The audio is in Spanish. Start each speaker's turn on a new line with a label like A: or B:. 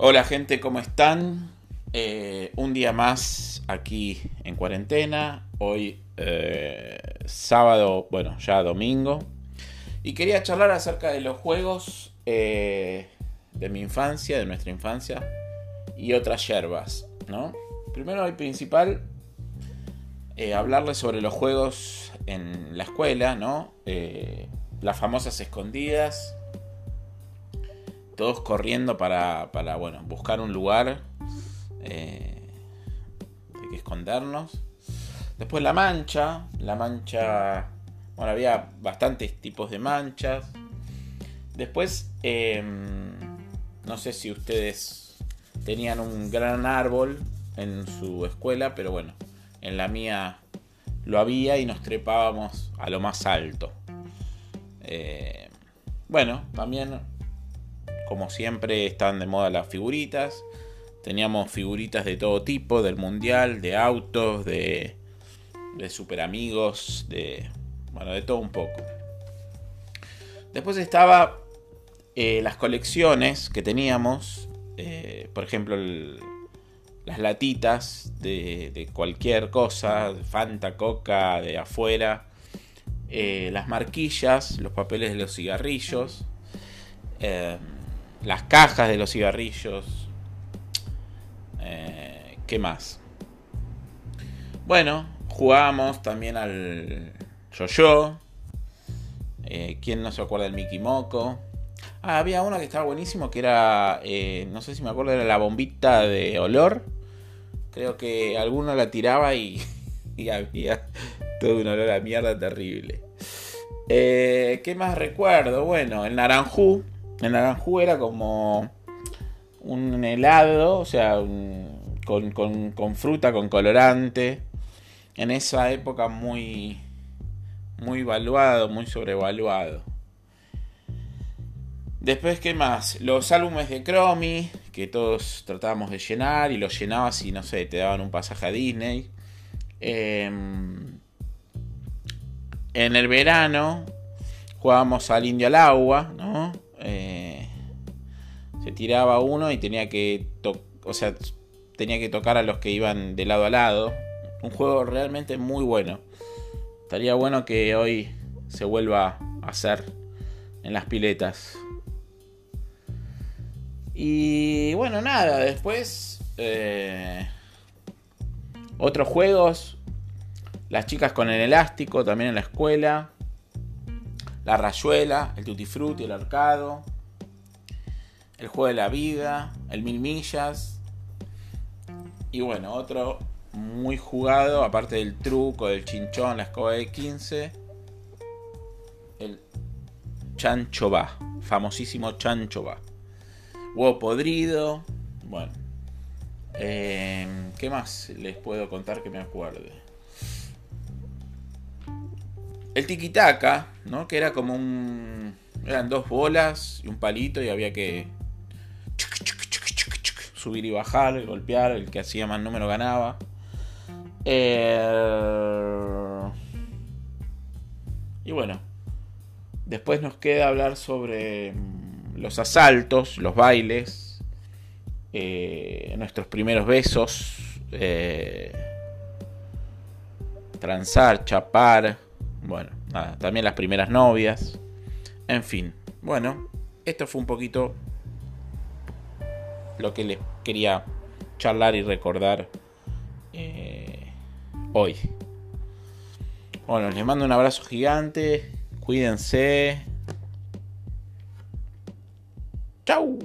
A: Hola gente, ¿cómo están? Eh, un día más aquí en cuarentena. Hoy eh, sábado, bueno, ya domingo. Y quería charlar acerca de los juegos eh, de mi infancia, de nuestra infancia y otras yerbas, ¿no? Primero y principal, hablarles sobre los juegos en la escuela, ¿no? las famosas escondidas todos corriendo para, para bueno, buscar un lugar eh, de que escondernos. Después la mancha, la mancha, bueno, había bastantes tipos de manchas. Después, em, no sé si ustedes tenían un gran árbol en su escuela, pero bueno, en la mía lo había y nos trepábamos a lo más alto. Eh, bueno, también como siempre están de moda las figuritas. Teníamos figuritas de todo tipo, del mundial, de autos, de, de super amigos, de, bueno, de todo un poco. Después estaba eh, las colecciones que teníamos, eh, por ejemplo, las latitas de, cualquier cosa, Fanta, Coca, de afuera, eh, las marquillas, los papeles de los cigarrillos las cajas de los cigarrillos. Eh, ¿Qué más? Bueno, jugamos también al yo-yo. Eh, ¿Quién no se acuerda del Mickey Moco? Ah, había uno que estaba buenísimo que era, eh, no sé si me acuerdo, era la bombita de olor. Creo que alguno la tiraba y, y había todo un olor a mierda terrible. ¿Qué más recuerdo? Bueno, el naranjú el naranjú era como un helado, o sea, con, fruta, con colorante. En esa época muy, muy valuado, muy sobrevaluado. Después, ¿qué más? Los álbumes de Chromie, que todos tratábamos de llenar y los llenabas y no sé, te daban un pasaje a Disney. Em, en el verano jugábamos al indio al agua, tiraba uno y tenía que, o sea, tenía que tocar a los que iban de lado a lado. Un juego realmente muy bueno. Estaría bueno que hoy se vuelva a hacer en las piletas. Y bueno, nada, después... Eh, otros juegos. Las chicas con el elástico también en la escuela la rayuela, el tutti frutti, el arcado, el juego de la vida, el mil millas. Y bueno, otro muy jugado, aparte del truco, del chinchón, la escoba de 15, el chancho va, famosísimo chancho va. Huevo podrido, bueno. Eh, ¿Qué más les puedo contar que me acuerde? El tiquitaca, ¿no? Que era como un. Eran dos bolas y un palito y había que. Subir y bajar, golpear, el que hacía más número ganaba. Eh, y bueno, después nos queda hablar sobre mm, los asaltos, los bailes, eh, nuestros primeros besos, eh, transar, chapar, bueno, nada, también las primeras novias. En fin, bueno, esto fue un poquito lo que les quería charlar y recordar eh, hoy. Bueno, les mando un abrazo gigante. Cuídense. Chau.